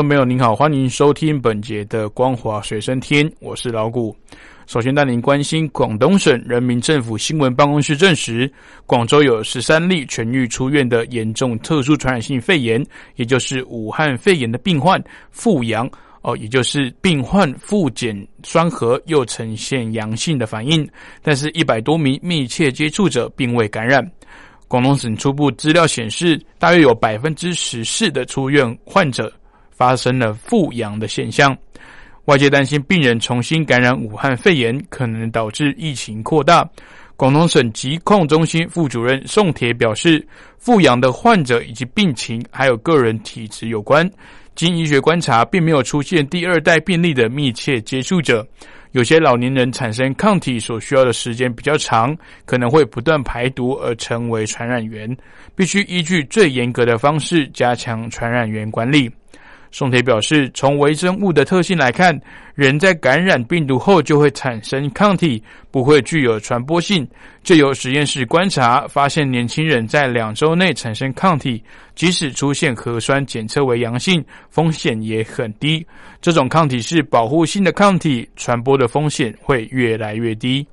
众朋友您好，欢迎收听本节的《光华随身听》，我是老谷。首先带您关心广东省人民政府新闻办公室证实，广州有十三例痊愈出院的严重特殊传染性肺炎，也就是武汉肺炎的病患复阳哦，也就是病患复检双核又呈现阳性的反应，但是一百多名密切接触者并未感染。广东省初步资料显示，大约有百分之十四的出院患者。发生了复阳的现象，外界担心病人重新感染武汉肺炎，可能导致疫情扩大。广东省疾控中心副主任宋铁表示，复阳的患者以及病情还有个人体质有关。经医学观察，并没有出现第二代病例的密切接触者。有些老年人产生抗体所需要的时间比较长，可能会不断排毒而成为传染源，必须依据最严格的方式加强传染源管理。宋铁表示，从微生物的特性来看，人在感染病毒后就会产生抗体，不会具有传播性。就由实验室观察，发现年轻人在两周内产生抗体，即使出现核酸检测为阳性，风险也很低。这种抗体是保护性的抗体，传播的风险会越来越低。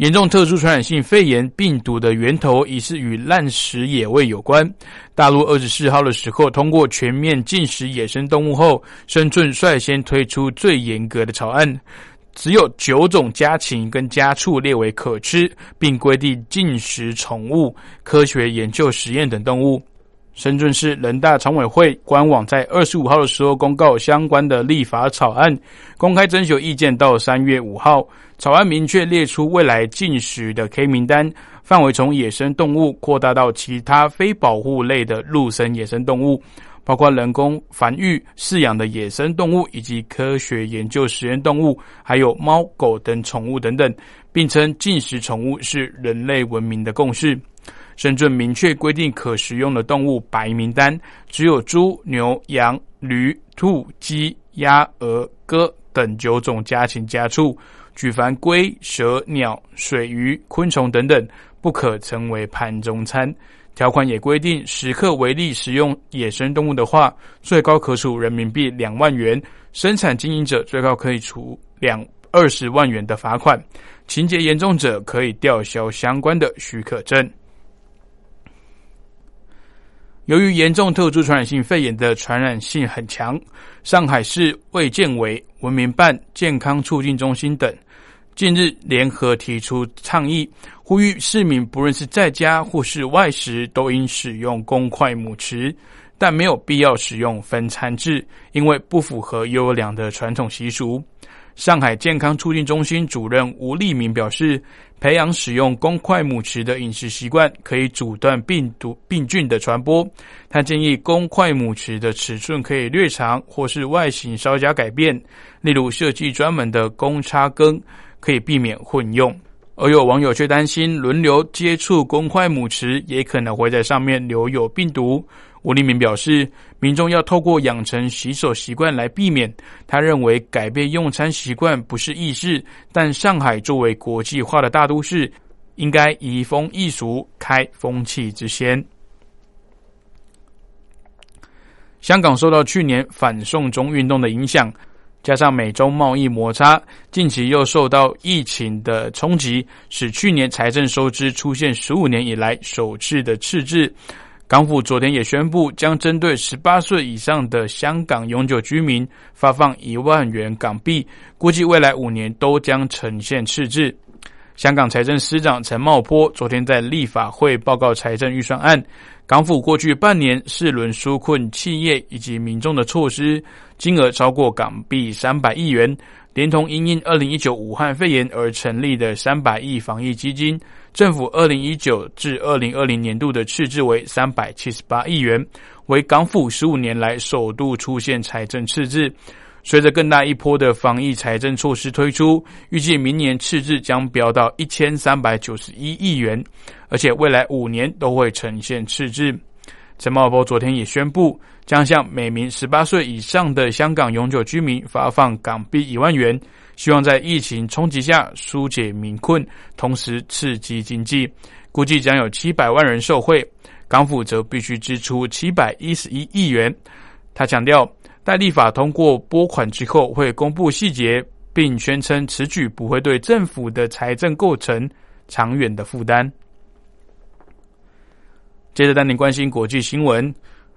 严重特殊传染性肺炎病毒的源头疑似与滥食野味有关。大陆二十四号的时候，通过全面禁食野生动物后，深圳率先推出最严格的草案，只有九种家禽跟家畜列为可吃，并规定禁食宠物、科学研究实验等动物。深圳市人大常委会官网在二十五号的时候公告相关的立法草案，公开征求意见到三月五号。草案明确列出未来禁食的 K 名单，范围从野生动物扩大到其他非保护类的陆生野生动物，包括人工繁育饲养的野生动物以及科学研究实验动物，还有猫狗等宠物等等，并称禁食宠物是人类文明的共识。深圳明确规定可食用的动物白名单，只有猪、牛、羊、驴、兔、鸡、鸭、鹅、鸽等九种家禽家畜。举凡龟、蛇、鸟、水鱼、昆虫等等，不可成为盘中餐。条款也规定，食客违例食用野生动物的话，最高可处人民币两万元；生产经营者最高可以处两二十万元的罚款。情节严重者，可以吊销相关的许可证。由于严重特殊传染性肺炎的传染性很强，上海市卫健委、文明办、健康促进中心等近日联合提出倡议，呼吁市民不论是在家或是外食，都应使用公筷母匙，但没有必要使用分餐制，因为不符合优良的传统习俗。上海健康促进中心主任吴立明表示。培养使用公筷母匙的饮食习惯，可以阻断病毒病菌的传播。他建议公筷母匙的尺寸可以略长，或是外形稍加改变，例如设计专门的公叉羹，可以避免混用。而有网友却担心，轮流接触公筷母匙，也可能会在上面留有病毒。吴立明表示，民众要透过养成洗手习惯来避免。他认为改变用餐习惯不是易事，但上海作为国际化的大都市，应该移风易俗，开风气之先。香港受到去年反送中运动的影响，加上美中贸易摩擦，近期又受到疫情的冲击，使去年财政收支出现十五年以来首次的赤字。港府昨天也宣布，将针对十八岁以上的香港永久居民发放一万元港币，估计未来五年都将呈现赤字。香港财政司长陈茂波昨天在立法会报告财政预算案，港府过去半年四轮纾困企业以及民众的措施，金额超过港币三百亿元。连同因应二零一九武汉肺炎而成立的三百亿防疫基金，政府二零一九至二零二零年度的赤字为三百七十八亿元，为港府十五年来首度出现财政赤字。随着更大一波的防疫财政措施推出，预计明年赤字将飙到一千三百九十一亿元，而且未来五年都会呈现赤字。陈茂波昨天也宣布，将向每名十八岁以上的香港永久居民发放港币一万元，希望在疫情冲击下纾解民困，同时刺激经济。估计将有七百万人受惠，港府则必须支出七百一十一亿元。他强调，待立法通过拨款之后，会公布细节，并宣称此举不会对政府的财政构成长远的负担。接着带您关心国际新闻，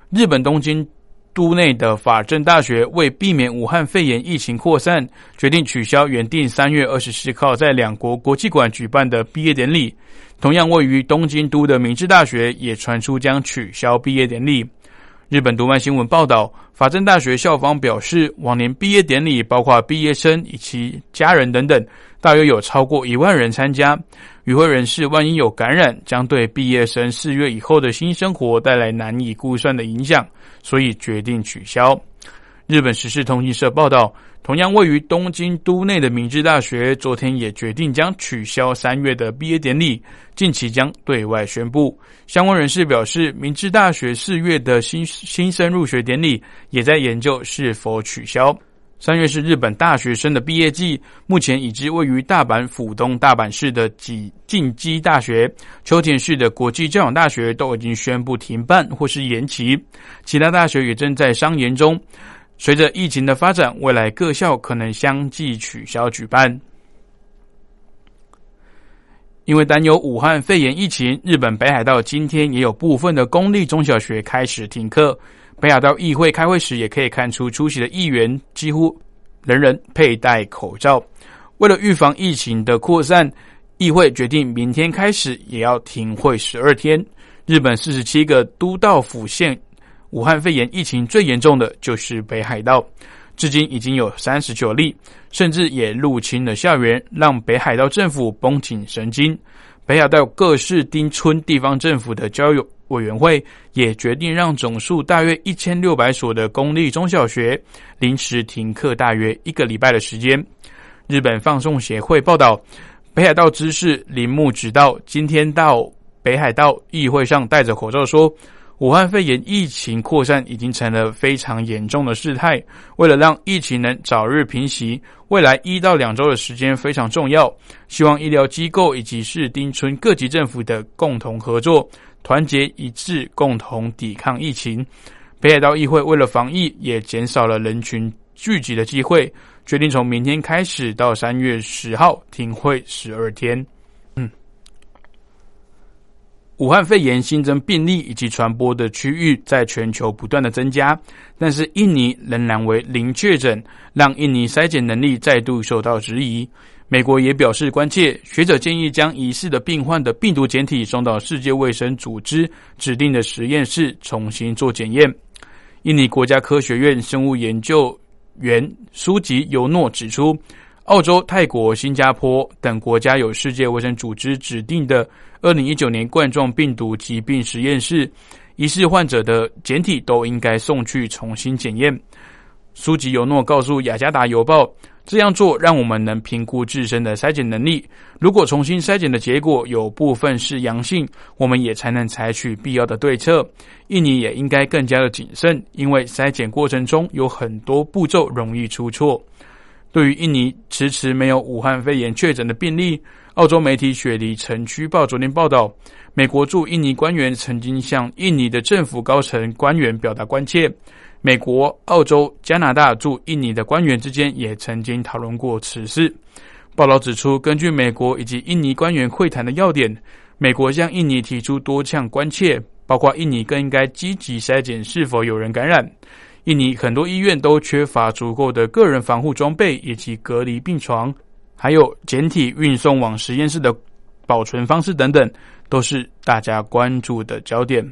日本东京都内的法政大学为避免武汉肺炎疫情扩散，决定取消原定三月二十四号在两国国际馆举办的毕业典礼。同样位于东京都的明治大学也传出将取消毕业典礼。日本读卖新闻报道，法政大学校方表示，往年毕业典礼包括毕业生以及家人等等，大约有超过一万人参加。与会人士万一有感染，将对毕业生四月以后的新生活带来难以估算的影响，所以决定取消。日本时事通讯社报道，同样位于东京都内的明治大学昨天也决定将取消三月的毕业典礼，近期将对外宣布。相关人士表示，明治大学四月的新新生入学典礼也在研究是否取消。三月是日本大学生的毕业季，目前已知位于大阪府东大阪市的几近畿大学、秋田市的国际教养大学都已经宣布停办或是延期，其他大学也正在商研中。随着疫情的发展，未来各校可能相继取消举办。因为担忧武汉肺炎疫情，日本北海道今天也有部分的公立中小学开始停课。北海道议会开会时，也可以看出出席的议员几乎人人佩戴口罩。为了预防疫情的扩散，议会决定明天开始也要停会十二天。日本四十七个都道府县，武汉肺炎疫情最严重的就是北海道，至今已经有三十九例，甚至也入侵了校园，让北海道政府绷紧神经。北海道各市町村地方政府的交友。委员会也决定让总数大约一千六百所的公立中小学临时停课大约一个礼拜的时间。日本放送协会报道，北海道知事铃木直道今天到北海道议会上戴着口罩说，武汉肺炎疫情扩散已经成了非常严重的事态。为了让疫情能早日平息，未来一到两周的时间非常重要。希望医疗机构以及市町村各级政府的共同合作。团结一致，共同抵抗疫情。北海道议会为了防疫，也减少了人群聚集的机会，决定从明天开始到三月十号停会十二天。武汉肺炎新增病例以及传播的区域在全球不断的增加，但是印尼仍然为零确诊，让印尼筛检能力再度受到质疑。美国也表示关切，学者建议将疑似的病患的病毒检体送到世界卫生组织指定的实验室重新做检验。印尼国家科学院生物研究员苏吉尤诺指出，澳洲、泰国、新加坡等国家有世界卫生组织指定的二零一九年冠状病毒疾病实验室，疑似患者的检体都应该送去重新检验。苏吉尤诺告诉雅加达邮报。这样做让我们能评估自身的筛检能力。如果重新筛检的结果有部分是阳性，我们也才能采取必要的对策。印尼也应该更加的谨慎，因为筛检过程中有很多步骤容易出错。对于印尼迟迟没有武汉肺炎确诊的病例，澳洲媒体《雪梨城区报》昨天报道，美国驻印尼官员曾经向印尼的政府高层官员表达关切。美国、澳洲、加拿大驻印尼的官员之间也曾经讨论过此事。报道指出，根据美国以及印尼官员会谈的要点，美国向印尼提出多项关切，包括印尼更应该积极筛检是否有人感染。印尼很多医院都缺乏足够的个人防护装备以及隔离病床，还有简体运送往实验室的保存方式等等，都是大家关注的焦点。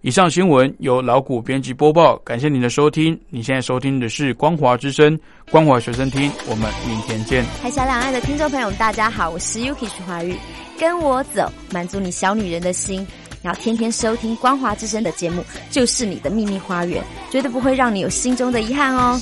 以上新闻由老谷编辑播报，感谢您的收听。你现在收听的是光华之声，光华学生听，我们明天见。海峡两岸的听众朋友们，大家好，我是 Yuki 徐华玉，跟我走，满足你小女人的心。要天天收听光华之声的节目，就是你的秘密花园，绝对不会让你有心中的遗憾哦。